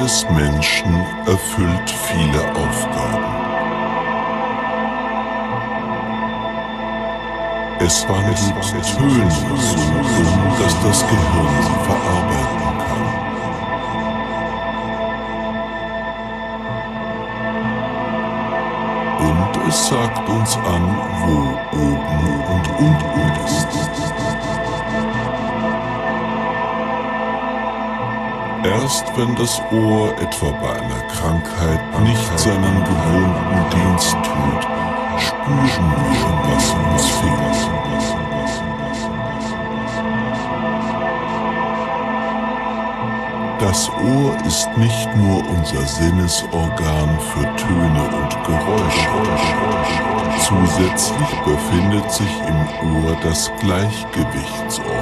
des Menschen erfüllt viele Aufgaben. Es wandelt Töne so um, dass das Gehirn sie verarbeiten kann. Und es sagt uns an, wo oben und unten ist. Erst wenn das Ohr etwa bei einer Krankheit nicht seinen gewohnten Dienst tut, spüren wir, was uns fehlt. Das Ohr ist nicht nur unser Sinnesorgan für Töne und Geräusche. Zusätzlich befindet sich im Ohr das Gleichgewichtsorgan.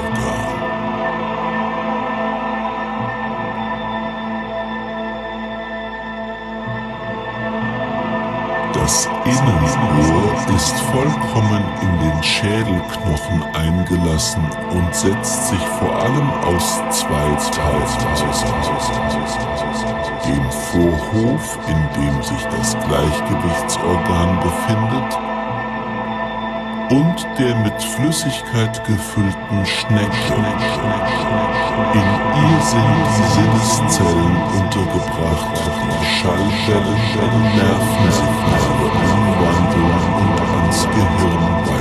Innenohr ist vollkommen in den Schädelknochen eingelassen und setzt sich vor allem aus zwei Teilen zusammen. Dem Vorhof, in dem sich das Gleichgewichtsorgan befindet, und der mit Flüssigkeit gefüllten Schnecke. In ihr sind die Sinneszellen untergebracht, Schallwellen Nervensignale umwandeln und ans Gehirn weiterleiten.